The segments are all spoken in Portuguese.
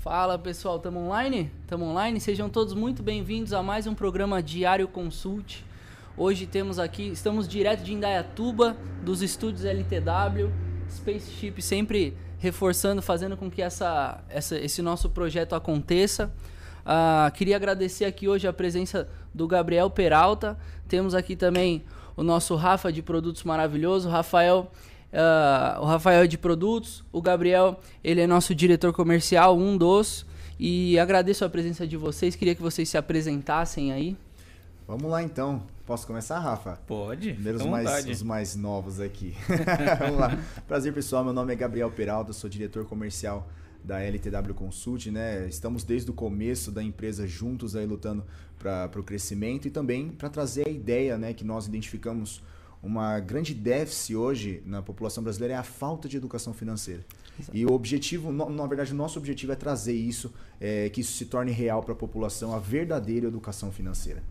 Fala pessoal, estamos online? Estamos online? Sejam todos muito bem-vindos a mais um programa Diário Consult. Hoje temos aqui, estamos direto de Indaiatuba, dos estúdios LTW, Spaceship sempre reforçando, fazendo com que essa, essa esse nosso projeto aconteça. Uh, queria agradecer aqui hoje a presença do Gabriel Peralta. Temos aqui também o nosso Rafa de Produtos Maravilhoso. Rafael Uh, o Rafael é de produtos, o Gabriel, ele é nosso diretor comercial, um dos. E agradeço a presença de vocês, queria que vocês se apresentassem aí. Vamos lá então. Posso começar, Rafa? Pode. Primeiro os mais, os mais novos aqui. Vamos lá. Prazer, pessoal. Meu nome é Gabriel Peralta, sou diretor comercial da LTW Consult, né? Estamos desde o começo da empresa juntos aí lutando para o crescimento e também para trazer a ideia, né, que nós identificamos uma grande déficit hoje na população brasileira é a falta de educação financeira. Exato. E o objetivo, na verdade, o nosso objetivo é trazer isso, é, que isso se torne real para a população, a verdadeira educação financeira.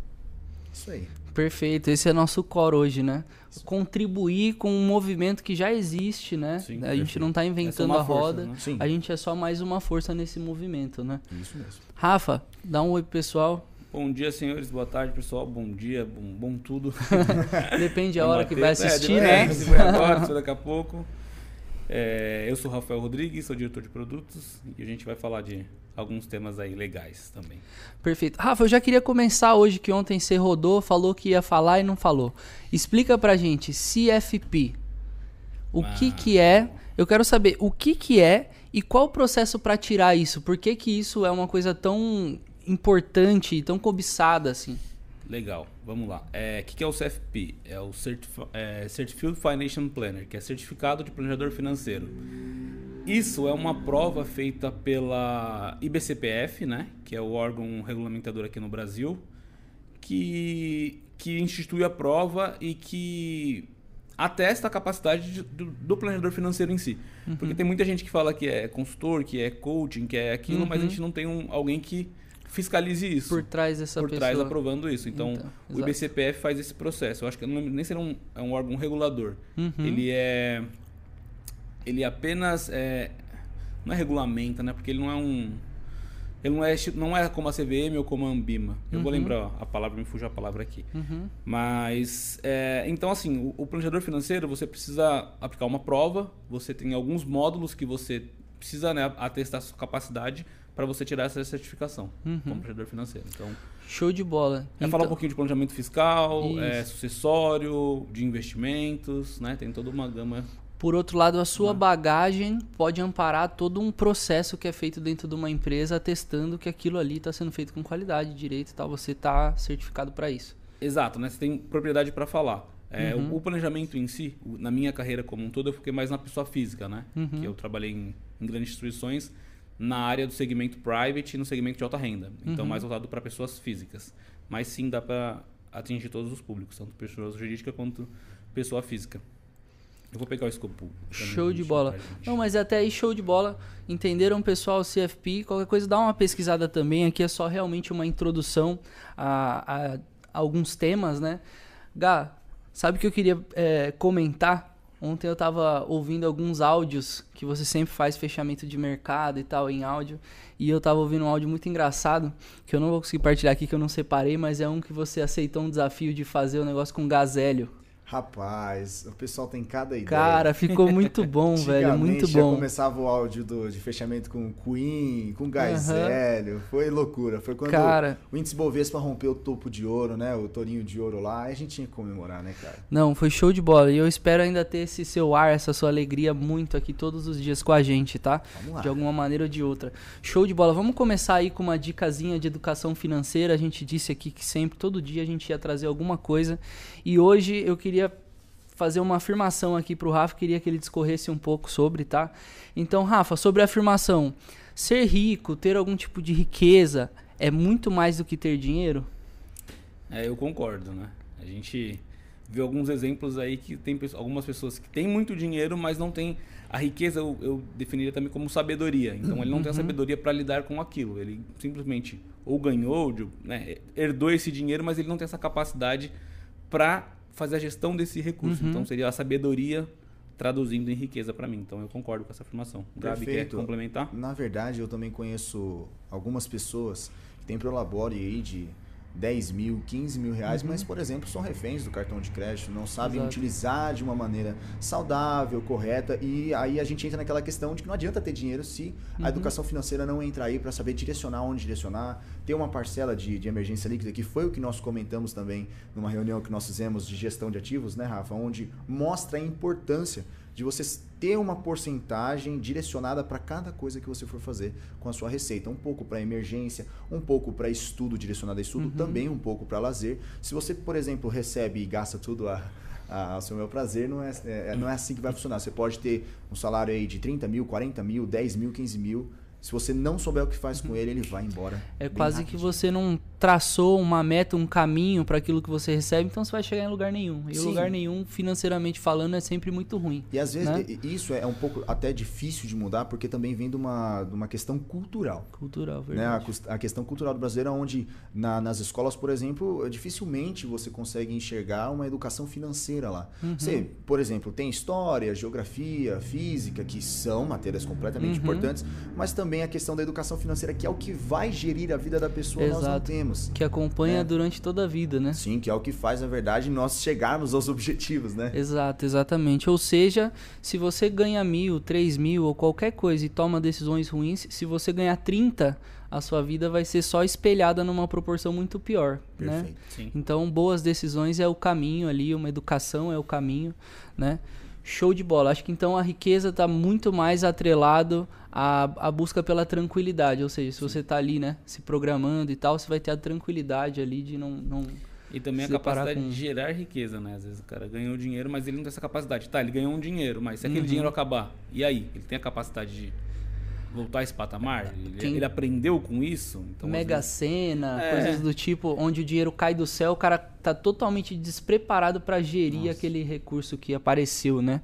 Isso aí. Perfeito, esse é nosso core hoje, né? Contribuir com um movimento que já existe, né? Sim, a perfeito. gente não está inventando a roda, força, né? a gente é só mais uma força nesse movimento, né? Isso mesmo. Rafa, dá um oi pro pessoal. Bom dia, senhores. Boa tarde, pessoal. Bom dia, bom, bom tudo. Depende da hora que vai assistir, é, né? Se vai agora, se daqui a pouco. É, eu sou Rafael Rodrigues, sou diretor de produtos e a gente vai falar de alguns temas aí legais também. Perfeito. Rafa, eu já queria começar hoje que ontem você rodou, falou que ia falar e não falou. Explica pra gente, CFP. O ah. que que é? Eu quero saber o que que é e qual o processo para tirar isso? Por que que isso é uma coisa tão importante e tão cobiçada assim? Legal, vamos lá. O é, que, que é o CFP? É o Certif é, Certified Financial Planner, que é certificado de planejador financeiro. Isso é uma prova feita pela IBCPF, né, que é o órgão regulamentador aqui no Brasil, que, que institui a prova e que atesta a capacidade de, do, do, planejador financeiro em si. Uhum. Porque tem muita gente que fala que é consultor, que é coaching, que é aquilo, uhum. mas a uhum. gente não tem um, alguém que fiscalize isso. Por trás dessa por pessoa. trás aprovando isso. Então, então o IBCPF faz esse processo. Eu acho que não, nem será um, é um órgão regulador. Uhum. Ele é. Ele apenas. É, não é regulamenta, né? Porque ele não é um. Ele não é, não é como a CVM ou como a Ambima. Eu uhum. vou lembrar a palavra, me fugiu a palavra aqui. Uhum. Mas, é, então assim, o, o, planejador financeiro, você precisa aplicar uma prova, você tem alguns módulos que você precisa né, atestar a sua capacidade para você tirar essa certificação uhum. como planejador financeiro. Então, show de bola. É então... falar um então pouquinho de planejamento fiscal, é, sucessório, de investimentos, né? Tem toda uma gama. Por outro lado, a sua bagagem pode amparar todo um processo que é feito dentro de uma empresa, atestando que aquilo ali está sendo feito com qualidade, direito e tal. Você está certificado para isso. Exato, né? Você tem propriedade para falar. É, uhum. o, o, planejamento em si, na minha carreira como um todo, eu fiquei mais na pessoa física, né? Uhum. Que eu trabalhei em, em grandes instituições na área do segmento private e no segmento de alta renda. Então, uhum. mais voltado para pessoas físicas. Mas sim dá para atingir todos os públicos, tanto pessoa jurídica quanto pessoa física. Eu vou pegar o escopo. Show de bola. Não, mas até aí show de bola. Entenderam, pessoal, CFP? Qualquer coisa, dá uma pesquisada também. Aqui é só realmente uma introdução a, a, a alguns temas, né? Gá, sabe o que eu queria é, comentar? Ontem eu tava ouvindo alguns áudios que você sempre faz fechamento de mercado e tal em áudio. E eu tava ouvindo um áudio muito engraçado, que eu não vou conseguir partilhar aqui, que eu não separei, mas é um que você aceitou um desafio de fazer o um negócio com gazélio. Rapaz, o pessoal tem cada ideia. Cara, ficou muito bom, velho. Muito bom. começava o áudio do, de fechamento com Queen, com Gazélio. Uhum. Foi loucura. Foi quando cara, o índice Bovespa rompeu o topo de ouro, né? O tourinho de ouro lá. Aí a gente tinha que comemorar, né, cara? Não, foi show de bola. E eu espero ainda ter esse seu ar, essa sua alegria muito aqui todos os dias com a gente, tá? Vamos lá. De alguma maneira ou de outra. Show de bola. Vamos começar aí com uma dicasinha de educação financeira. A gente disse aqui que sempre, todo dia, a gente ia trazer alguma coisa. E hoje eu queria fazer uma afirmação aqui para o Rafa, queria que ele discorresse um pouco sobre, tá? Então, Rafa, sobre a afirmação, ser rico, ter algum tipo de riqueza, é muito mais do que ter dinheiro? É, eu concordo, né? A gente viu alguns exemplos aí que tem algumas pessoas que têm muito dinheiro, mas não tem a riqueza eu, eu definiria também como sabedoria. Então ele não uhum. tem a uhum. sabedoria para lidar com aquilo. Ele simplesmente ou ganhou, né, herdou esse dinheiro, mas ele não tem essa capacidade para fazer a gestão desse recurso. Uhum. Então seria a sabedoria traduzindo em riqueza para mim. Então eu concordo com essa afirmação. Gabi, quer complementar? Na verdade, eu também conheço algumas pessoas que têm prolabore aí de 10 mil, 15 mil reais, uhum. mas, por exemplo, são reféns do cartão de crédito, não sabem Exato. utilizar de uma maneira saudável, correta, e aí a gente entra naquela questão de que não adianta ter dinheiro se uhum. a educação financeira não entrar aí para saber direcionar onde direcionar, ter uma parcela de, de emergência líquida, que foi o que nós comentamos também numa reunião que nós fizemos de gestão de ativos, né, Rafa, onde mostra a importância de você ter uma porcentagem direcionada para cada coisa que você for fazer com a sua receita. Um pouco para emergência, um pouco para estudo, direcionado a estudo, uhum. também um pouco para lazer. Se você, por exemplo, recebe e gasta tudo a, a, ao seu meu prazer, não é, é, não é assim que vai funcionar. Você pode ter um salário aí de 30 mil, 40 mil, 10 mil, 15 mil se você não souber o que faz com ele, ele vai embora. É quase rápido. que você não traçou uma meta, um caminho para aquilo que você recebe, então você vai chegar em lugar nenhum. E Sim. lugar nenhum, financeiramente falando, é sempre muito ruim. E às vezes né? isso é um pouco até difícil de mudar, porque também vem de uma, de uma questão cultural. Cultural, verdade. Né? A, a questão cultural do brasileiro, onde na, nas escolas, por exemplo, dificilmente você consegue enxergar uma educação financeira lá. Uhum. Você, por exemplo, tem história, geografia, física, que são matérias completamente uhum. importantes, mas também também a questão da educação financeira, que é o que vai gerir a vida da pessoa, Exato. nós não temos. Que acompanha né? durante toda a vida, né? Sim, que é o que faz, na verdade, nós chegarmos aos objetivos, né? Exato, exatamente. Ou seja, se você ganha mil, três mil ou qualquer coisa e toma decisões ruins, se você ganhar 30, a sua vida vai ser só espelhada numa proporção muito pior, né? Perfeito. né? Sim. Então, boas decisões é o caminho ali, uma educação é o caminho, né? Show de bola. Acho que então a riqueza está muito mais atrelado à, à busca pela tranquilidade. Ou seja, se você está ali, né, se programando e tal, você vai ter a tranquilidade ali de não. não e também a capacidade com... de gerar riqueza, né? Às vezes o cara ganhou dinheiro, mas ele não tem essa capacidade. Tá, ele ganhou um dinheiro, mas se aquele uhum. dinheiro acabar, e aí? Ele tem a capacidade de voltar a esse patamar? Ele, Quem... ele aprendeu com isso? Então, Mega vezes... Sena, é. coisas do tipo, onde o dinheiro cai do céu, o cara tá totalmente despreparado para gerir Nossa. aquele recurso que apareceu, né?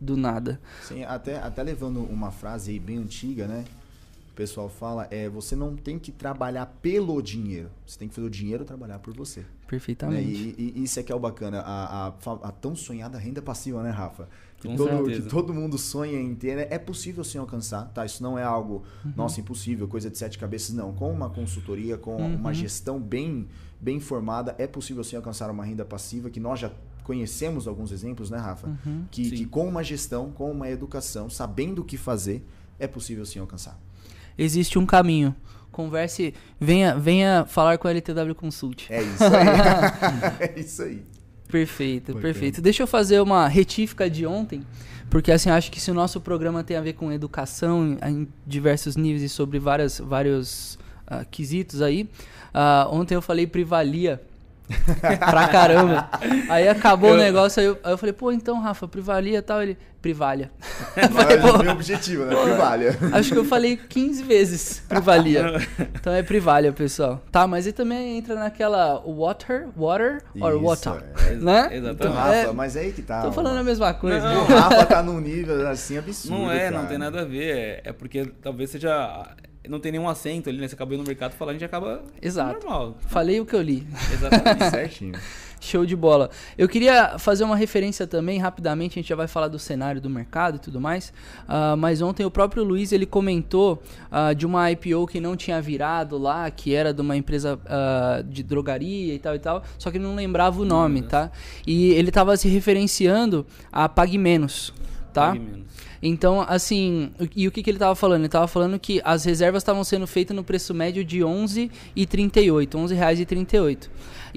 Do nada. Sim, até, até levando uma frase aí bem antiga, né? O pessoal fala, é, você não tem que trabalhar pelo dinheiro. Você tem que fazer o dinheiro trabalhar por você. Perfeitamente. Né? E, e, isso é que é o bacana, a, a, a tão sonhada renda passiva, né, Rafa? que, todo, que todo mundo sonha em ter, né? é possível sim alcançar, tá? Isso não é algo, uhum. nossa, impossível, coisa de sete cabeças, não. Com uma consultoria, com uhum. uma gestão bem, bem formada, é possível sim alcançar uma renda passiva, que nós já conhecemos alguns exemplos, né, Rafa? Uhum. Que, que com uma gestão, com uma educação, sabendo o que fazer, é possível sim alcançar. Existe um caminho converse, venha, venha falar com a LTW Consult. É isso aí. é isso aí. Perfeito, Bacana. perfeito. Deixa eu fazer uma retífica de ontem, porque assim, acho que se o nosso programa tem a ver com educação em, diversos níveis e sobre várias, vários uh, quesitos aí, uh, ontem eu falei privalia pra caramba. Aí acabou eu... o negócio, aí eu, aí eu, falei, pô, então, Rafa, privalia e tal. Ele, privalha. falei, pô, meu objetivo, né? Privalha. Acho que eu falei 15 vezes privalia. Então é privalha, pessoal. Tá, mas ele também entra naquela water, water or Isso, water, é, né? Exatamente. Então, Rafa, é, mas é aí que tá. Tô falando a mesma coisa. Não, o Rafa tá num nível assim absurdo, Não é, cara. não tem nada a ver. É, é porque talvez seja não tem nenhum acento ali, né? Você acabou no mercado falando, a gente acaba Exato. normal. Falei o que eu li. Exatamente, certinho. Show de bola. Eu queria fazer uma referência também, rapidamente, a gente já vai falar do cenário do mercado e tudo mais. Uh, mas ontem o próprio Luiz ele comentou uh, de uma IPO que não tinha virado lá, que era de uma empresa uh, de drogaria e tal e tal, só que ele não lembrava o nome, tá? E ele estava se referenciando a Pague Menos, tá? Pague Menos. Então, assim, e o que, que ele estava falando? Ele estava falando que as reservas estavam sendo feitas no preço médio de 11,38, 11 reais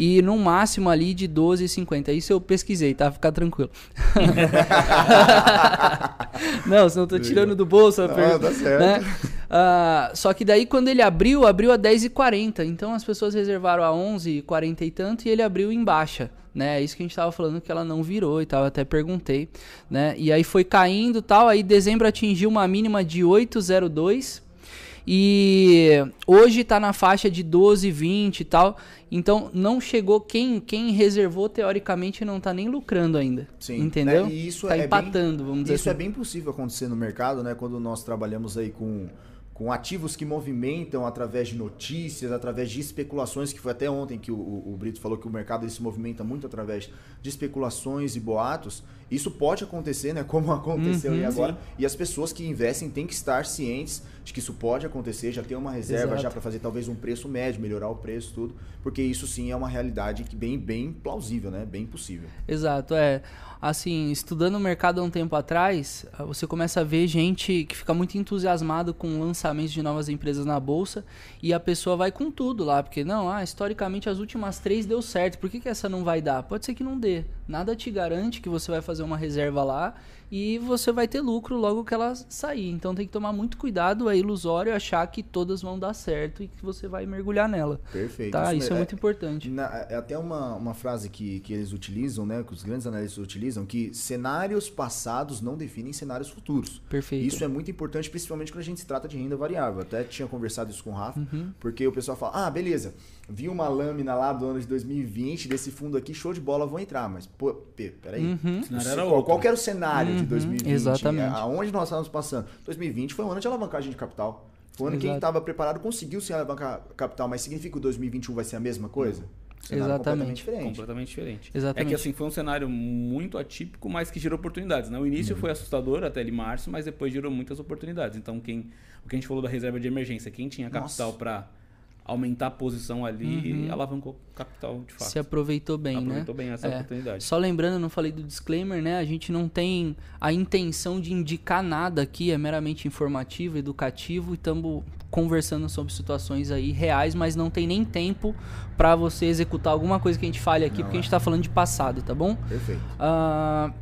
e 38 no máximo ali de 12,50. Isso eu pesquisei, tá? Ficar tranquilo. não, se não tô tirando do bolso. Não, per... tá certo. Né? Uh, só que daí quando ele abriu, abriu a 10,40. Então as pessoas reservaram a 11,40 e tanto e ele abriu em baixa né? É isso que a gente tava falando que ela não virou e tal, até perguntei, né? E aí foi caindo, tal, aí dezembro atingiu uma mínima de 802 e hoje está na faixa de 12, 20 e tal. Então não chegou quem quem reservou teoricamente não está nem lucrando ainda. Sim. Entendeu? Né? E isso tá é empatando, bem, vamos dizer Isso assim. é bem possível acontecer no mercado, né? Quando nós trabalhamos aí com com ativos que movimentam através de notícias, através de especulações, que foi até ontem que o, o, Brito falou que o mercado se movimenta muito através de especulações e boatos. Isso pode acontecer, né? Como aconteceu uhum, aí agora. Sim. E as pessoas que investem têm que estar cientes de que isso pode acontecer, já ter uma reserva Exato. já para fazer talvez um preço médio, melhorar o preço, tudo. Porque isso sim é uma realidade que bem, bem plausível, né? Bem possível. Exato, é assim, estudando o mercado há um tempo atrás, ah, você começa a ver gente que fica muito entusiasmado com lançamentos de novas empresas na bolsa e a pessoa vai com tudo lá, porque não, ah, historicamente as últimas três deu certo, por que, que essa não vai dar? Pode ser que não dê. Nada te garante que você vai fazer uma reserva lá e você vai ter lucro logo que ela sair. Então tem que tomar muito cuidado, é ilusório achar que todas vão dar certo e que você vai mergulhar nela. Perfeito. Tá? Isso, isso é, é, muito importante. Na, é até uma, uma frase que, que eles utilizam, né, que os grandes analistas utilizam, que cenários passados não definem cenários futuros. Perfeito. Isso é muito importante, principalmente quando a gente se trata de renda variável. Até tinha conversado isso com o Rafa, uhum. porque o pessoal fala, ah, beleza, vi uma lâmina lá do ano de 2020 desse fundo aqui, show de bola, vou entrar. Mas, pô, peraí. Uhum. Qual, qual era o cenário uhum. De 2020? Exatamente. Aonde nós estávamos passando? 2020 foi um ano de alavancagem de capital. Foi um ano que quem estava preparado conseguiu se alavancar capital, mas significa que o 2021 vai ser a mesma coisa? Cenário Exatamente. Completamente diferente. Completamente diferente. Exatamente. É que assim, foi um cenário muito atípico, mas que gerou oportunidades. Né? O início uhum. foi assustador até ali março, mas depois gerou muitas oportunidades. Então, quem, o que a gente falou da reserva de emergência, quem tinha capital para aumentar a posição ali uhum. e alavancou capital de fato. Se aproveitou bem, aproveitou né? Aproveitou bem essa é. oportunidade. Só lembrando, não falei do disclaimer, né? A gente não tem a intenção de indicar nada aqui, é meramente informativo, educativo e estamos conversando sobre situações aí reais, mas não tem nem tempo para você executar alguma coisa que a gente fale aqui, não, porque é. a gente está falando de passado, tá bom? Perfeito. Uh,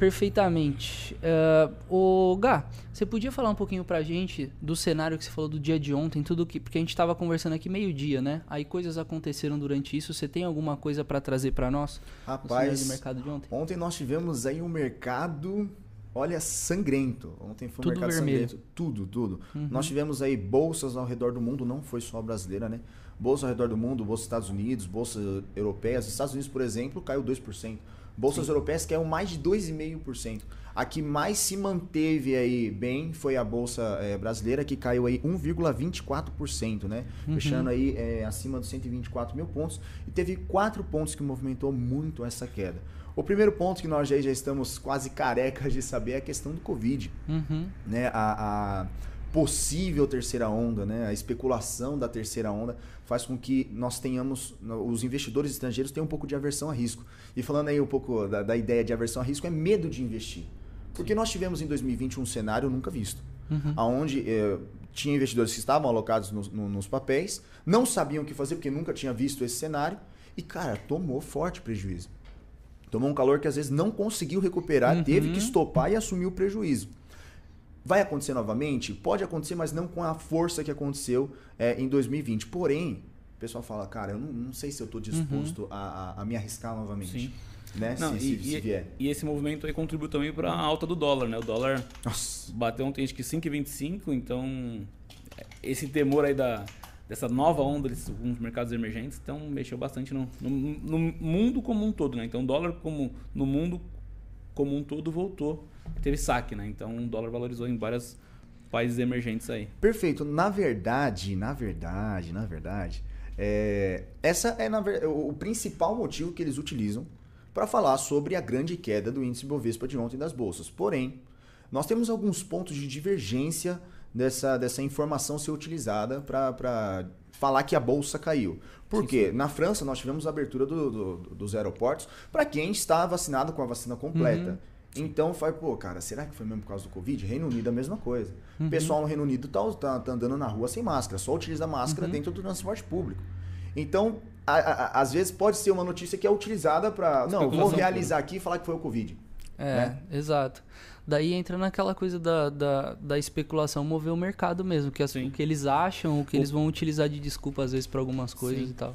perfeitamente. Uh, o Gá, você podia falar um pouquinho pra gente do cenário que você falou do dia de ontem, tudo que. Porque a gente estava conversando aqui meio-dia, né? Aí coisas aconteceram durante isso. Você tem alguma coisa para trazer para nós? Rapaz, mercado de ontem? ontem nós tivemos aí um mercado olha, sangrento. Ontem foi um tudo mercado vermelho. sangrento. Tudo, tudo. Uhum. Nós tivemos aí bolsas ao redor do mundo, não foi só brasileira, né? Bolsa ao redor do mundo, bolsa dos Estados Unidos, bolsas europeias. Os Estados Unidos, por exemplo, caiu 2%. Bolsas Sim. europeias caiu mais de 2,5%. A que mais se manteve aí bem foi a bolsa é, brasileira, que caiu aí 1,24%, né? Uhum. Fechando aí é, acima dos 124 mil pontos. E teve quatro pontos que movimentou muito essa queda. O primeiro ponto que nós já, já estamos quase carecas de saber é a questão do Covid. Uhum. Né? A, a possível terceira onda, né? a especulação da terceira onda faz com que nós tenhamos, os investidores estrangeiros tenham um pouco de aversão a risco. E falando aí um pouco da, da ideia de aversão a risco, é medo de investir. Porque nós tivemos em 2020 um cenário nunca visto, uhum. onde eh, tinha investidores que estavam alocados no, no, nos papéis, não sabiam o que fazer porque nunca tinha visto esse cenário e, cara, tomou forte prejuízo. Tomou um calor que às vezes não conseguiu recuperar, uhum. teve que estopar e assumir o prejuízo. Vai acontecer novamente? Pode acontecer, mas não com a força que aconteceu é, em 2020. Porém, o pessoal fala, cara, eu não, não sei se eu estou disposto uhum. a, a, a, me arriscar novamente. Sim. Né? Não, se, e, se, vier. E esse movimento aí contribuiu também para a alta do dólar, né? O dólar Nossa. bateu ontem acho que 5,25, então esse temor aí da, dessa nova onda desses mercados emergentes, então mexeu bastante no, no, no, mundo como um todo, né? Então o dólar como no mundo como um todo voltou, teve saque, né? Então o dólar valorizou em vários países emergentes aí. Perfeito. Na verdade, na verdade, na verdade, é, essa é na, o principal motivo que eles utilizam para falar sobre a grande queda do índice Bovespa de ontem das bolsas. Porém, nós temos alguns pontos de divergência dessa, dessa informação ser utilizada para falar que a bolsa caiu. Por quê? Na França, nós tivemos a abertura do, do, dos aeroportos para quem está vacinado com a vacina completa. Uhum. Então, foi, pô, cara, será que foi mesmo por causa do Covid? Reino Unido é a mesma coisa. Uhum. O pessoal no Reino Unido tá, tá, tá, andando na rua sem máscara, só utiliza máscara uhum. dentro do transporte público. Então, a, a, às vezes pode ser uma notícia que é utilizada para. Não, vou realizar aqui e falar que foi o Covid. É, né? exato. Daí entra naquela coisa da, da, da, especulação mover o mercado mesmo, que, as, o que eles acham, o que o... eles vão utilizar de desculpa às vezes para algumas coisas Sim. e tal.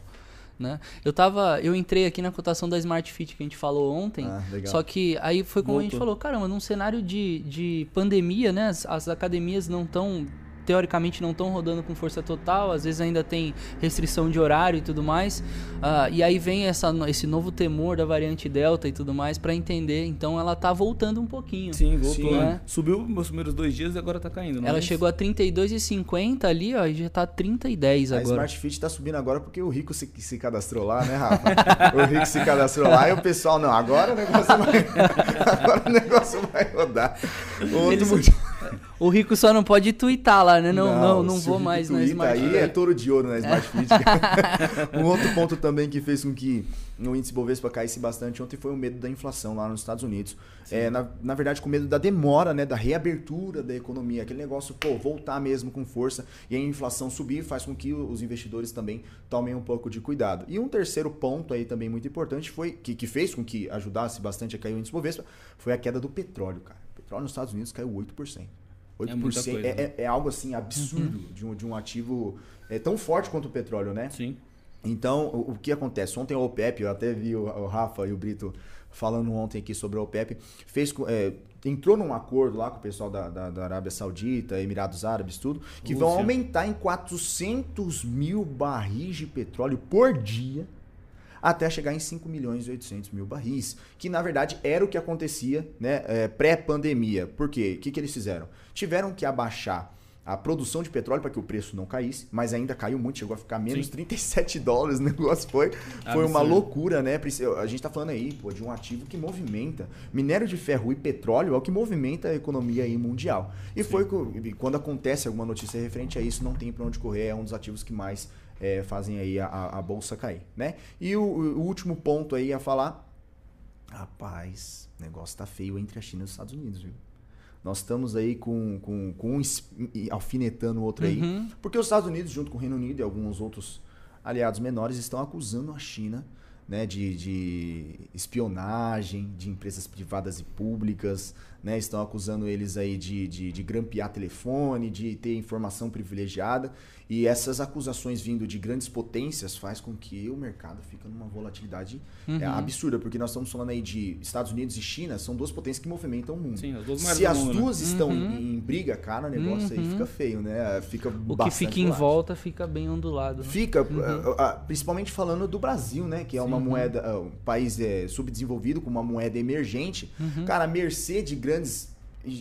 Né? Eu tava, eu entrei aqui na cotação da Smart Fit que a gente falou ontem, ah, só que aí foi como Voltou. a gente falou, caramba, num cenário de, de pandemia, né, as, as academias não estão teoricamente não estão rodando com força total, às vezes ainda tem restrição de horário e tudo mais. Uh, e aí vem essa, esse novo temor da variante Delta e tudo mais para entender. Então ela tá voltando um pouquinho. Sim, voltou. Né? Subiu nos primeiros dois dias e agora tá caindo. Ela é chegou a 32,50 ali, ó, e já tá 30,10 agora. A Smart Fit tá subindo agora porque o Rico se, se cadastrou lá, né, Rafa? o Rico se cadastrou lá e o pessoal, não, agora o negócio vai, agora o negócio vai rodar. Outro motivo. O Rico só não pode twittar lá, né? Não, não, não, não vou mais na Smart Aí é touro de ouro na Smart Fit. um outro ponto também que fez com que o índice Bovespa caísse bastante ontem foi o medo da inflação lá nos Estados Unidos. É, na, na verdade, com medo da demora, né? Da reabertura da economia. Aquele negócio, pô, voltar mesmo com força e a inflação subir faz com que os investidores também tomem um pouco de cuidado. E um terceiro ponto aí também muito importante foi, que, que fez com que ajudasse bastante a cair o índice Bovespa, foi a queda do petróleo, cara. O petróleo nos Estados Unidos caiu 8%. 8% é, é, né? é, é, algo assim absurdo uhum. de, um, de um ativo é, tão forte quanto o petróleo, né? Sim. Então, o, o que acontece? Ontem a OPEP, eu até vi o, o, Rafa e o Brito falando ontem aqui sobre a OPEP, fez, é, entrou num acordo lá com o pessoal da, da, da Arábia Saudita, Emirados Árabes, tudo, que vão aumentar em 400 mil barris de petróleo por dia até chegar em 5 milhões e 800 mil barris, que na verdade era o que acontecia né, é, pré-pandemia. Por quê? O que, que eles fizeram? Tiveram que abaixar a produção de petróleo para que o preço não caísse, mas ainda caiu muito, chegou a ficar menos Sim. 37 dólares, o negócio foi, foi uma loucura, né? A gente está falando aí, pô, de um ativo que movimenta. Minério de ferro e petróleo é o que movimenta a economia aí mundial. E Sim. foi quando acontece alguma notícia referente a isso, não tem para onde correr, é um dos ativos que mais é, fazem aí a, a, bolsa cair, né? E o, o, último ponto aí a falar, rapaz, o negócio tá feio entre a China e os Estados Unidos, viu? Nós estamos aí com, com, com um alfinetando o outro aí, uhum. porque os Estados Unidos, junto com o Reino Unido e alguns outros aliados menores, estão acusando a China né, de, de espionagem de empresas privadas e públicas, né, estão acusando eles aí de, de, de grampear telefone, de ter informação privilegiada. E essas acusações vindo de grandes potências faz com que o mercado fique numa volatilidade é, uhum. é, absurda, porque nós estamos falando aí de Estados Unidos e China, são duas potências que movimentam o mundo. Sim, as duas Se as mundo, né? duas né? estão uhum. em briga, cara, o negócio uhum. aí fica feio, né? Fica o que fica em volta fica bem ondulado. Né? Fica, uhum. principalmente falando do Brasil, né? Que é uma Sim. moeda, um país é, subdesenvolvido com uma moeda emergente. Uhum. Cara, a mercê de grandes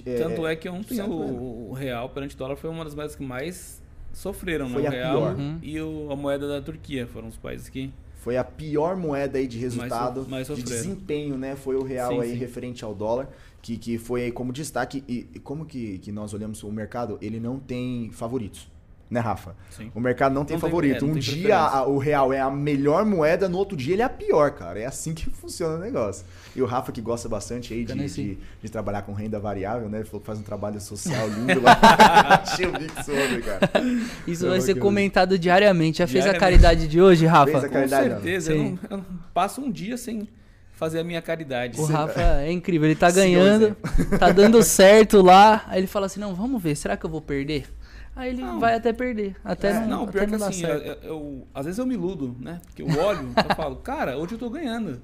é, Tanto é que ontem o, o, real perante dólar foi uma das moedas que mais sofreram, Foi né? O real pior. Uhum. e o, a moeda da Turquia foram os países que foi a pior moeda aí de resultado, mais, mais de desempenho, né? Foi o real sim, aí sim. referente ao dólar, que, que foi aí como destaque. E, e como que, que nós olhamos o mercado? Ele não tem favoritos né, Rafa? Sim. O mercado não tem não favorito. Tem, é, um dia a, o real é a melhor moeda, no outro dia ele é a pior, cara. É assim que funciona o negócio. E o Rafa, que gosta bastante aí de, de, de, trabalhar com renda variável, né? Ele falou que faz um trabalho social lindo lá. Achei o sobre, cara. Isso vai ser comentado diariamente. Já fez a caridade de hoje, Rafa? Fez a caridade, com certeza. Eu não, eu não passo um dia sem fazer a minha caridade. O Rafa é incrível, ele tá ganhando, tá dando certo lá. Aí ele fala assim: não, vamos ver, será que eu vou perder? Aí ele não. vai até perder. Até é, não, não pior que assim, eu, eu, às vezes eu me iludo, né? Porque eu olho eu falo, cara, hoje eu tô ganhando.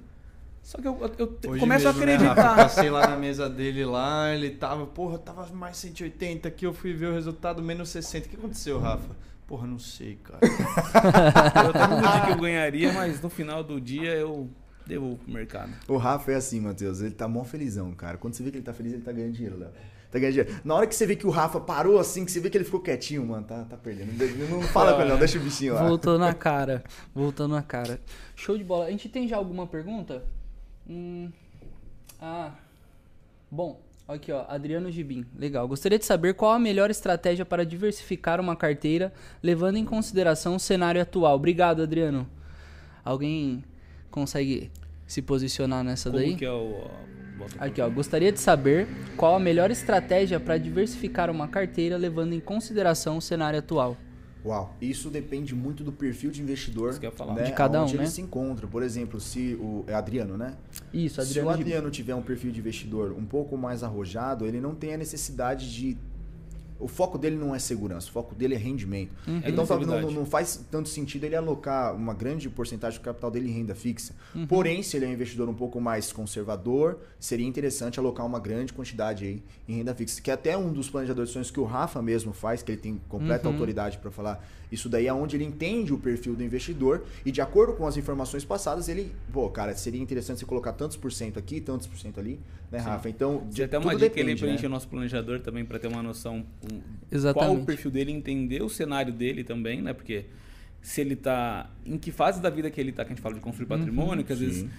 Só que eu, eu, começo mesmo, a né, acreditar. Né, passei lá na mesa dele lá, ele tava, porra, tava mais 180 aqui, eu fui ver o resultado menos 60. O que aconteceu, Rafa? Porra, não sei, cara. eu até me que eu ganharia, mas no final do dia eu devolvo pro mercado. O Rafa é assim, Matheus, ele tá mó felizão, cara. Quando você vê que ele tá feliz, ele tá ganhando dinheiro, Léo tá ganhando dinheiro. Na hora que você vê que o Rafa parou assim, que você vê que ele ficou quietinho, mano, tá, tá perdendo. Não, fala com ele, não, deixa o bichinho lá. Voltou na cara. Voltou na cara. Show de bola. A gente tem já alguma pergunta? Hum, ah. Bom, aqui ó, Adriano Gibim. Legal. Gostaria de saber qual a melhor estratégia para diversificar uma carteira, levando em consideração o cenário atual. Obrigado, Adriano. Alguém consegue se posicionar nessa Como daí? Que é o, Aqui, ó. Gostaria de saber qual a melhor estratégia para diversificar uma carteira levando em consideração o cenário atual. Uau, isso depende muito do perfil de investidor né, de cada um, onde né? ele se encontra. Por exemplo, se o é Adriano, né? Isso, Adriano. Se o Adriano tiver um perfil de investidor um pouco mais arrojado, ele não tem a necessidade de o foco dele não é segurança, o foco dele é rendimento. Uhum. Então tá, não, não, faz tanto sentido ele alocar uma grande porcentagem do capital dele em renda fixa. Uhum. Porém, se ele é um investidor um pouco mais conservador, seria interessante alocar uma grande quantidade aí em renda fixa. Que é até um dos planejadores de sonhos que o Rafa mesmo faz, que ele tem completa uhum. autoridade para falar. Isso daí é onde ele entende o perfil do investidor e de acordo com as informações passadas, ele, pô, cara, seria interessante você colocar tantos por cento aqui, tantos por cento ali, né, Rafa? Então, de, até uma dica depende, ele preenche né? o nosso planejador também para ter uma noção Exatamente. qual o perfil dele, entender o cenário dele também, né? Porque se ele está em que fase da vida que ele está, que a gente fala de construir uhum. patrimônio, uhum, que às sim. vezes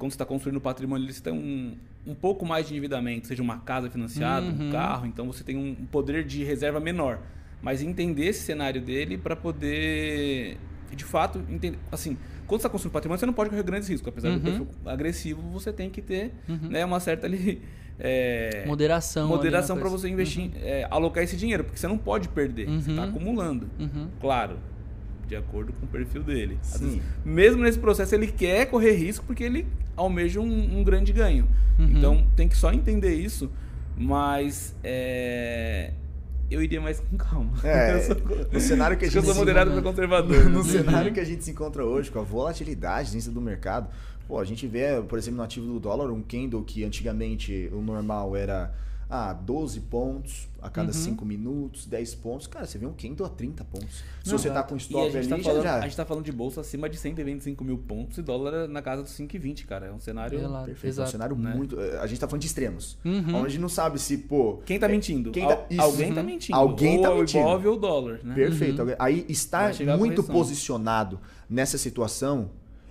quando você está construindo patrimônio, você tem um, um pouco mais de endividamento, seja uma casa financiada, uhum. um carro, então você tem um poder de reserva menor. Mas entender esse cenário dele para poder, de fato, entender. Assim, quando você está construindo patrimônio, você não pode correr grandes riscos. Apesar uhum. do perfil agressivo, você tem que ter uhum. né, uma certa ali, é, moderação. Moderação para você investir, uhum. é, alocar esse dinheiro, porque você não pode perder. Você está uhum. acumulando. Uhum. Claro, de acordo com o perfil dele. Vezes, mesmo nesse processo, ele quer correr risco porque ele almeja um, um grande ganho. Uhum. Então, tem que só entender isso. Mas é, eu iria mais com calma. É, sou, no cenário que a gente eu sou moderado para conservador. No, cenário que a gente se encontra hoje, com a volatilidade dentro do mercado, pô, a gente vê, por exemplo, no ativo do dólar, um candle que antigamente o normal era ah, 12 pontos a cada 5 uhum. minutos, 10 pontos. Cara, você vê um candle a 30 pontos. Se Não, você tá com stop ali, tá falando, já... A gente tá falando de bolsa acima de 125 mil pontos e dólar na casa dos 5,20, cara. É um cenário... Perfeito, Exato, é um cenário né? muito... Eh, a gente tá falando de extremos. Uhum. Onde a gente não sabe se, pô... Quem tá é, mentindo? Quem tá... Alguém tá mentindo. Alguém ou tá mentindo. Ou o dólar, né? Perfeito. Uhum. Aí estar muito posicionado nessa situação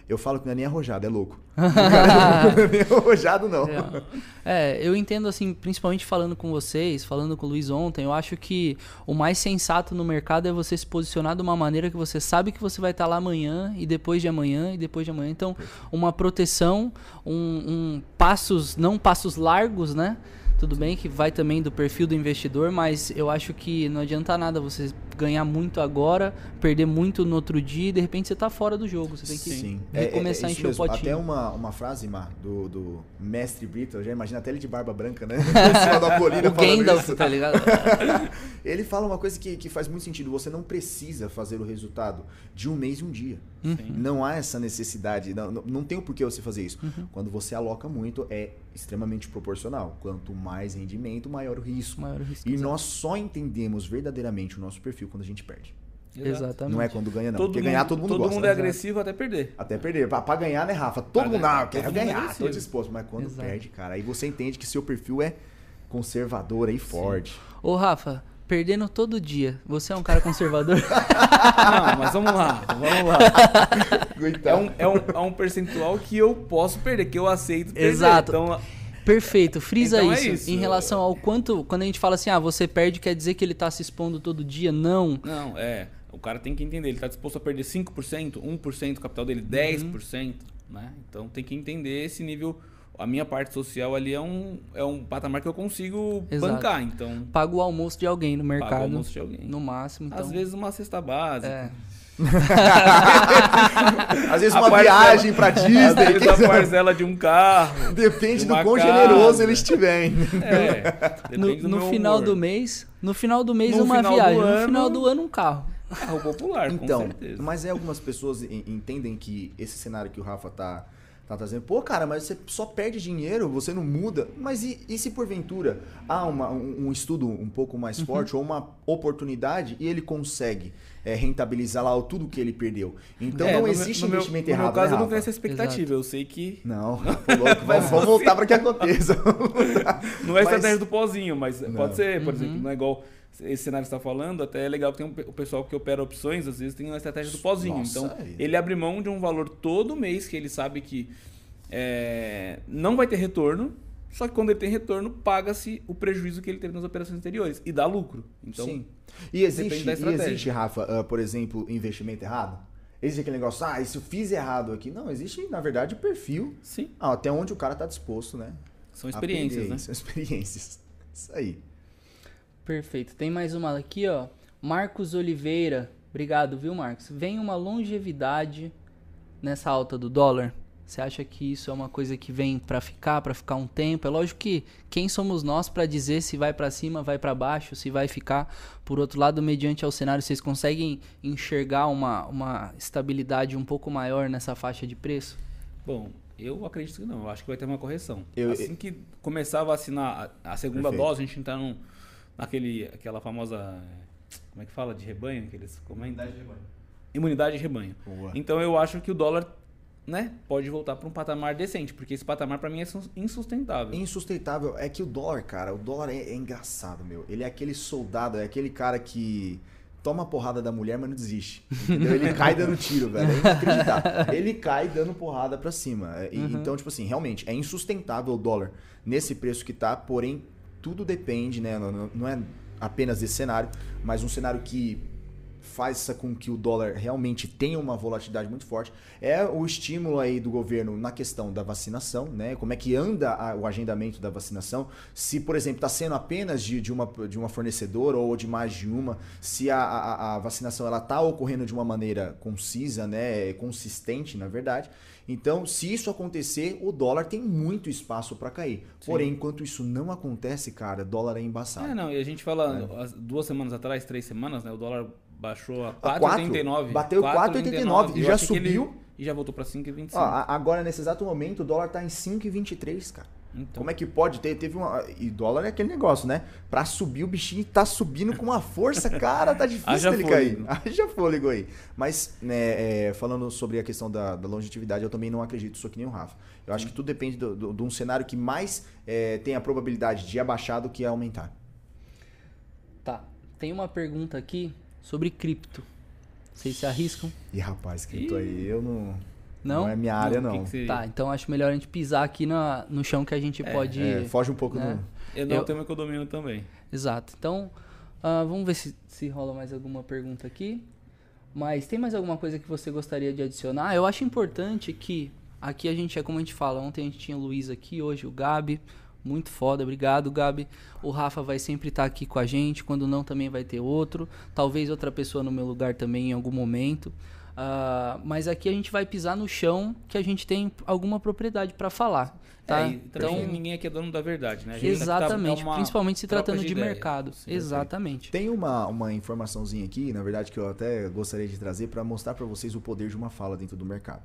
eu falo que não é nem arrojado, é louco. não é nem arrojado, não. É. é, eu entendo assim, principalmente falando com vocês, falando com o Luiz ontem, eu acho que o mais sensato no mercado é você se posicionar de uma maneira que você sabe que você vai estar lá amanhã e depois de amanhã e depois de amanhã. Então, uma proteção, um, um passos, não passos largos, né? Tudo bem que vai também do perfil do investidor, mas eu acho que não adianta nada você ganhar muito agora, perder muito no outro dia e de repente você está fora do jogo. Você tem que Sim. É, começar é, é a encher mesmo. o potinho. Até uma, uma frase, Mar, do, do mestre Brito, eu já imagino até ele de barba branca, né? o Gandalf, tá ligado? ele fala uma coisa que, que faz muito sentido. Você não precisa fazer o resultado de um mês e um dia. Uhum. Não há essa necessidade, não, não tem o porquê você fazer isso. Uhum. Quando você aloca muito, é extremamente proporcional. Quanto mais rendimento, maior o risco. Maior o risco e exatamente. nós só entendemos verdadeiramente o nosso perfil quando a gente perde. Exatamente. Não é quando ganha, não. Todo Porque mundo, ganhar todo mundo todo gosta. Todo mundo é agressivo até perder. Até perder. Pra, pra ganhar, né, Rafa? Todo pra mundo, ganhar, não, eu quero ganhar, tô disposto. Mas quando Exato. perde, cara, aí você entende que seu perfil é conservador e forte. Ô, Rafa, perdendo todo dia. Você é um cara conservador? Não, mas vamos lá, vamos lá. É um, é, um, é um percentual que eu posso perder, que eu aceito perder. Exato. Então, Perfeito, frisa então é isso. É isso. Em relação ao quanto, quando a gente fala assim, ah, você perde, quer dizer que ele está se expondo todo dia? Não. Não, é. O cara tem que entender, ele está disposto a perder 5%, 1% do capital dele, 10%, uhum. né? Então tem que entender esse nível a minha parte social ali é um, é um patamar que eu consigo Exato. bancar, então... Pago o almoço de alguém no mercado. Pago o almoço de alguém. No máximo, então... Às vezes uma cesta básica. É. Às vezes a uma parcela, viagem pra Disney. Às vezes a parcela de um carro. Depende do quão casa. generoso eles estiverem. É, no, no final humor. do mês, no final do mês no uma viagem, ano, no final do ano um carro. Carro popular, então, com certeza. Mas é algumas pessoas entendem que esse cenário que o Rafa tá tá trazendo, pô, cara, mas você só perde dinheiro, você não muda. Mas e, e se porventura há uma, um, um, estudo um pouco mais uhum. forte ou uma oportunidade e ele consegue é, rentabilizar lá tudo que ele perdeu? Então é, não existe meu, investimento no errado. No meu caso, né, eu não tenho essa expectativa. Exato. Eu sei que. Não, pô, louco, vamos, vamos voltar para que aconteça. não é estratégia mas... do pozinho, mas não. pode ser, por uhum. exemplo, não é igual esse cenário que está falando, até é legal que tem um, o pessoal que opera opções, às vezes tem uma estratégia do pozinho. Nossa, então, aí. ele abre mão de um valor todo mês que ele sabe que é, não vai ter retorno, só que quando ele tem retorno, paga-se o prejuízo que ele teve nas operações anteriores e dá lucro. Então, Sim. E existe, e existe Rafa, uh, por exemplo, investimento errado? Existe aquele negócio, ah, isso eu fiz errado aqui. Não, existe, na verdade, perfil. Sim. Ah, até onde o cara está disposto, né? São experiências, né? São experiências. Isso aí. Perfeito. Tem mais uma aqui, ó. Marcos Oliveira. Obrigado, viu, Marcos? Vem uma longevidade nessa alta do dólar. Você acha que isso é uma coisa que vem para ficar, para ficar um tempo? É lógico que quem somos nós para dizer se vai para cima, vai para baixo, se vai ficar. Por outro lado, mediante ao cenário, vocês conseguem enxergar uma, uma estabilidade um pouco maior nessa faixa de preço? Bom, eu acredito que não. Eu acho que vai ter uma correção. Eu, assim que começar a vacinar a, segunda perfeito. dose, a gente entrar num, naquele, aquela famosa. Como é que fala? De rebanho? Que eles comentam? Imunidade de rebanho. Imunidade de rebanho. Boa. Então eu acho que o dólar né, pode voltar para um patamar decente, porque esse patamar para mim é insustentável. Insustentável é que o dólar, cara, o dólar é, é, engraçado, meu. Ele é aquele soldado, é aquele cara que toma a porrada da mulher, mas não desiste. Entendeu? Ele cai dando tiro, velho. É inacreditável. Ele cai dando porrada para cima. E, uhum. Então, tipo assim, realmente é insustentável o dólar nesse preço que tá, porém tudo depende, né? Não, é apenas desse cenário, mas um cenário que faça com que o dólar realmente tenha uma volatilidade muito forte é o estímulo aí do governo na questão da vacinação, né? Como é que anda a, o agendamento da vacinação? Se, por exemplo, está sendo apenas de, de, uma, de uma fornecedora ou de mais de uma, se a, a, a vacinação ela está ocorrendo de uma maneira concisa, né? Consistente, na verdade. Então, se isso acontecer, o dólar tem muito espaço para cair. Sim. Porém, enquanto isso não acontece, cara, dólar é embaçado. É, não, e a gente fala, é. duas semanas atrás, três semanas, né? O dólar baixou a 4,89. Bateu 4,89 e já subiu. e já voltou para 5,25. Agora, nesse exato momento, o dólar está em 5,23, cara. Então. Como é que pode ter? Teve uma. E dólar é aquele negócio, né? Pra subir, o bichinho tá subindo com uma força, cara, tá difícil ele cair. Haja fôlego aí. Mas, né, é, falando sobre a questão da, da, longevidade, eu também não acredito, sou que nem o Rafa. Eu acho que tudo depende de um cenário que mais é, tem a probabilidade de abaixar do que aumentar. Tá. Tem uma pergunta aqui sobre cripto. Vocês se arriscam? E rapaz, cripto aí eu não. Não? Não é minha área, não. não. Que que tá, então acho melhor a gente pisar aqui na, no chão que a gente é, pode. É, foge um pouco né? do. Eu não eu... tenho que eu domino também. Exato. Então, uh, vamos ver se, se rola mais alguma pergunta aqui. Mas tem mais alguma coisa que você gostaria de adicionar? Eu acho importante que aqui a gente é como a gente fala. Ontem a gente tinha o Luiz aqui, hoje o Gabi. Muito foda, obrigado, Gabi. O Rafa vai sempre estar tá aqui com a gente, quando não também vai ter outro. Talvez outra pessoa no meu lugar também em algum momento. Uh, mas aqui a gente vai pisar no chão que a gente tem alguma propriedade para falar. Tá? É, então ninguém aqui é dono da verdade, né? Exatamente, tá principalmente se tratando de, de mercado. Sim, exatamente. Tem uma, uma informaçãozinha aqui, na verdade, que eu até gostaria de trazer para mostrar para vocês o poder de uma fala dentro do mercado.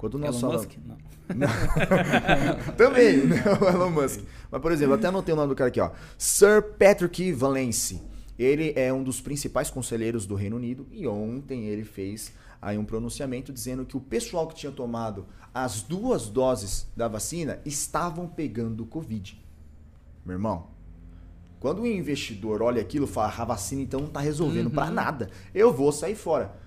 Quando nós Elon falamos... Musk? Não. não. Também, né? o Elon Musk. Mas, por exemplo, até anotei o nome do cara aqui, ó. Sir Patrick Valencia. Ele é um dos principais conselheiros do Reino Unido e ontem ele fez aí um pronunciamento dizendo que o pessoal que tinha tomado as duas doses da vacina estavam pegando Covid. Meu irmão, quando o investidor olha aquilo e fala, a vacina então não está resolvendo uhum. para nada, eu vou sair fora.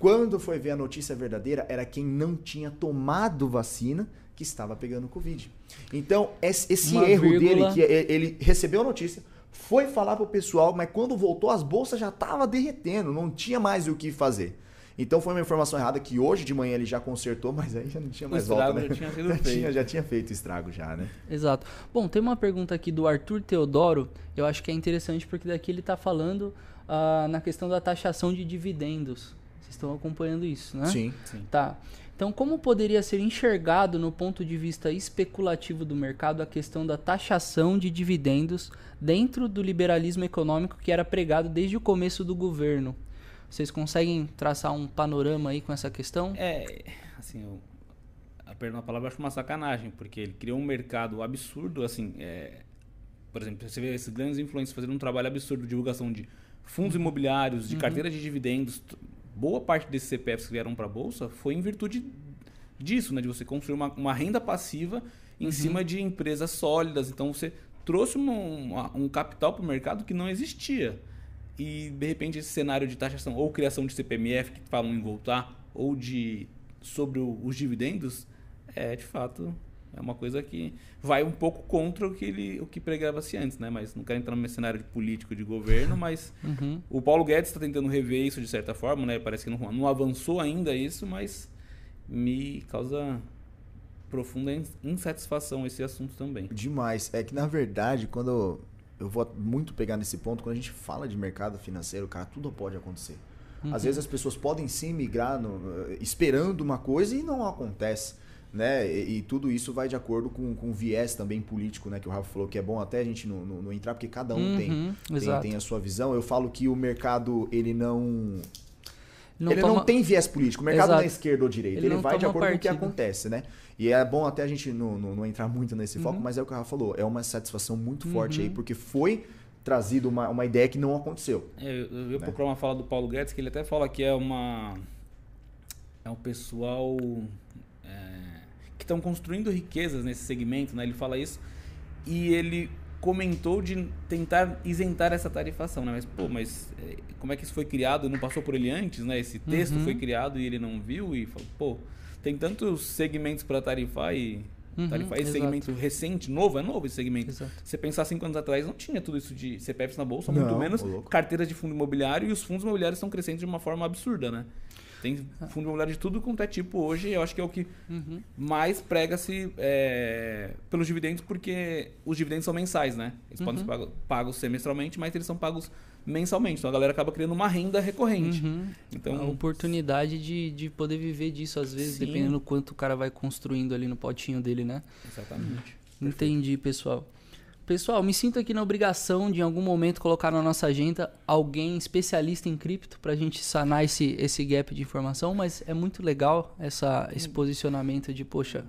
Quando foi ver a notícia verdadeira, era quem não tinha tomado vacina que estava pegando Covid. Então, esse Uma erro vírgula... dele, que ele recebeu a notícia, foi falar pro pessoal, mas quando voltou, as bolsas já estavam derretendo, não tinha mais o que fazer. Então foi uma informação errada que hoje de manhã ele já consertou, mas aí já não tinha mais volta, né? Já tinha, sido já, feito. Tinha, já tinha feito estrago já, né? Exato. Bom, tem uma pergunta aqui do Arthur Teodoro, eu acho que é interessante porque daqui ele está falando uh, na questão da taxação de dividendos. Vocês estão acompanhando isso, né? Sim. Sim. Tá. Então, como poderia ser enxergado no ponto de vista especulativo do mercado a questão da taxação de dividendos dentro do liberalismo econômico que era pregado desde o começo do governo? Vocês conseguem traçar um panorama aí com essa questão? É, assim, eu, a, a palavra eu acho uma sacanagem, porque ele criou um mercado absurdo, assim, é, por exemplo, você vê esses grandes influencers fazendo um trabalho absurdo de divulgação de fundos imobiliários, de uhum. carteira de dividendos, boa parte desses CPFs que vieram para a bolsa foi em virtude disso, né? De você construir uma, uma renda passiva em uhum. cima de empresas sólidas. Então você trouxe uma, um capital para o mercado que não existia. E de repente esse cenário de taxação ou criação de CPMF que falam em voltar ou de sobre o, os dividendos é de fato é uma coisa que vai um pouco contra o que ele o que pregava-se antes, né? Mas não quero entrar no cenário de político de governo, mas uhum. o Paulo Guedes está tentando rever isso de certa forma, né? Parece que não, não avançou ainda isso, mas me causa profunda insatisfação esse assunto também. Demais. É que na verdade, quando eu vou muito pegar nesse ponto, quando a gente fala de mercado financeiro, cara, tudo pode acontecer. Uhum. Às vezes as pessoas podem sim migrar no, esperando uma coisa e não acontece. Né? E, e, tudo isso vai de acordo com, com o viés também político, né? Que o Rafa falou que é bom até a gente não, não, não entrar, porque cada um uhum, tem, tem, tem, a sua visão. Eu falo que o mercado, ele não. Não ele toma... não tem viés político. O mercado Exato. não é esquerda ou direita. Ele, ele vai de acordo partido. com o que acontece, né? E é bom até a gente não, não, não entrar muito nesse uhum. foco, mas é o que o Rafa falou. É uma satisfação muito forte aí, uhum. porque foi trazido uma, uma ideia que não aconteceu. É, eu, eu né? procurar uma fala do Paulo Guedes, que ele até fala que é uma. É um pessoal que estão construindo riquezas nesse segmento, né? Ele fala isso. E ele comentou de tentar isentar essa tarifação, né? Mas, pô, mas é, como é que isso foi criado? Não passou por ele antes, né? Esse texto uhum. foi criado e ele não viu e falou, pô, tem tantos segmentos para tarifar e Uhum, tarifar esse exato. segmento recente, novo, é novo esse segmento. Exato. Você pensar cinco anos atrás, não tinha tudo isso de CPFs na bolsa, não, muito menos carteiras de fundo imobiliário e os fundos imobiliários estão crescendo de uma forma absurda, né? Tem fundo imobiliário de tudo quanto é tipo hoje. Eu acho que é o que uhum. mais prega-se é, pelos dividendos, porque os dividendos são mensais, né? Eles uhum. podem ser pagos, pagos semestralmente, mas eles são pagos mensalmente. Então a galera acaba criando uma renda recorrente. Uhum. Então, a oportunidade de, de poder viver disso, às vezes, sim. dependendo do quanto o cara vai construindo ali no potinho dele, né? Exatamente. Entendi, pessoal. Pessoal, me sinto aqui na obrigação de em algum momento colocar na nossa agenda alguém especialista em cripto para a gente sanar esse, esse gap de informação, mas é muito legal essa, esse posicionamento de, poxa,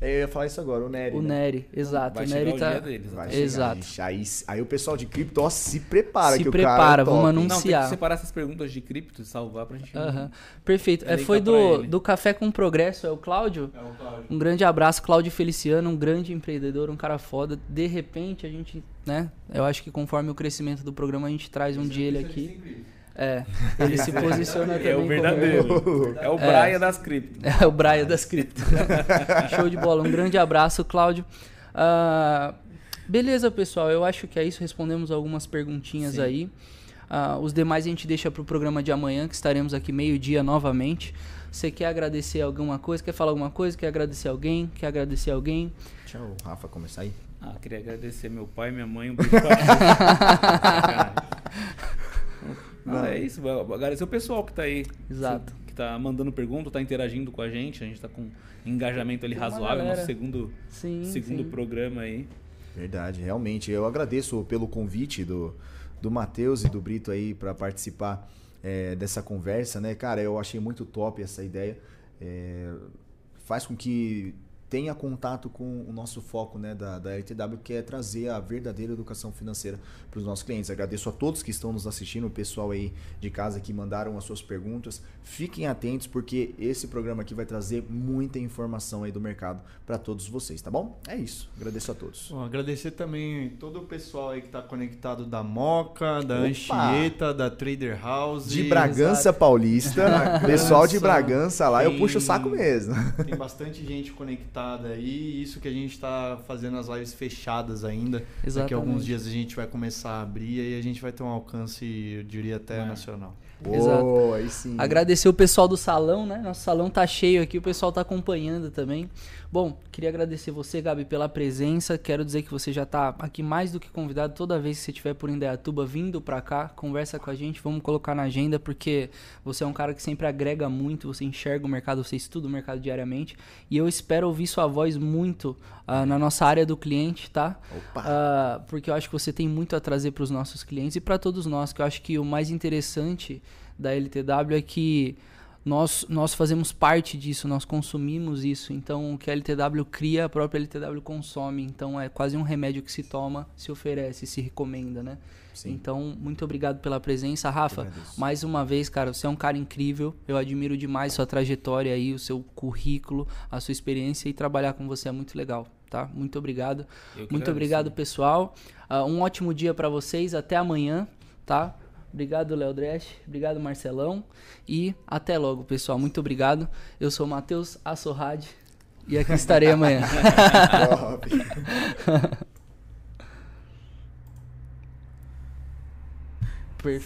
eu ia falar isso agora, o Nery. O né? Nery, exato. Vai o Nery tá. Vai exato. Aí, aí o pessoal de cripto, ó, se prepara, se que prepara, o cara é vamos anunciar. Não, tem que separar essas perguntas de cripto e salvar pra gente. Uh -huh. Perfeito. É, foi do, do Café com Progresso, é o Cláudio? É o Cláudio. Um grande abraço, Cláudio Feliciano, um grande empreendedor, um cara foda. De repente, a gente, né? Eu acho que conforme o crescimento do programa, a gente traz um dia ele aqui. É, ele se posiciona também. É o verdadeiro. Como... É o Braia é, das cripto. É o Braia das cripto. Show de bola. Um grande abraço, Cláudio. Uh, beleza, pessoal. Eu acho que é isso. Respondemos algumas perguntinhas Sim. aí. Uh, os demais a gente deixa para o programa de amanhã, que estaremos aqui meio-dia novamente. Você quer agradecer alguma coisa? Quer falar alguma coisa? Quer agradecer alguém? Quer agradecer alguém? Deixa o Rafa começar aí. Ah, queria agradecer meu pai, minha mãe, um Não, é isso. Agradecer o pessoal que está aí. Exato. Que está mandando pergunta, está interagindo com a gente. A gente está com engajamento ali razoável. Nosso segundo, sim, segundo sim. programa aí. Verdade, realmente. Eu agradeço pelo convite do, do Matheus e do Brito aí para participar é, dessa conversa, né? Cara, eu achei muito top essa ideia. É, faz com que tenha contato com o nosso foco né, da, da LTW, que é trazer a verdadeira educação financeira para os nossos clientes. Agradeço a todos que estão nos assistindo, o pessoal aí de casa que mandaram as suas perguntas. Fiquem atentos, porque esse programa aqui vai trazer muita informação aí do mercado para todos vocês, tá bom? É isso. Agradeço a todos. Bom, agradecer também todo o pessoal aí que está conectado da Moca, da Opa! Anchieta, da Trader House. De Bragança Exato. Paulista. pessoal de Bragança lá, tem, eu puxo o saco mesmo. Tem bastante gente conectada aí. Isso que a gente está fazendo as lives fechadas ainda. Exatamente. Daqui a alguns dias a gente vai começar a abrir e a gente vai ter um alcance, eu diria, até é. nacional. Exato. aí sim. Agradecer o pessoal do salão, né? Nosso salão tá cheio aqui, o pessoal tá acompanhando também. Bom, queria agradecer você, Gabi, pela presença. Quero dizer que você já tá aqui mais do que convidado toda vez que você estiver por Indaiatuba vindo para cá, conversa com a gente, vamos colocar na agenda porque você é um cara que sempre agrega muito, você enxerga o mercado, você estuda o mercado diariamente e eu espero ouvir sua voz muito uh, na nossa área do cliente, tá? Uh, porque eu acho que você tem muito a trazer para os nossos clientes e para todos nós, que eu acho que o mais interessante da LTW é que nós, nós fazemos parte disso, nós consumimos isso. Então, o que a LTW cria, a própria LTW consome. Então, é quase um remédio que se toma, se oferece, se recomenda, né? Sim. Então, muito obrigado pela presença. Rafa, mais uma vez, cara, você é um cara incrível. Eu admiro demais sua trajetória aí, o seu currículo, a sua experiência e trabalhar com você é muito legal, tá? Muito obrigado. Muito obrigado, pessoal. Uh, um ótimo dia para vocês. Até amanhã, tá? Obrigado, Léo Dresch. Obrigado, Marcelão. E até logo, pessoal. Muito obrigado. Eu sou o Matheus Assorrade e aqui estarei amanhã. Perfeito.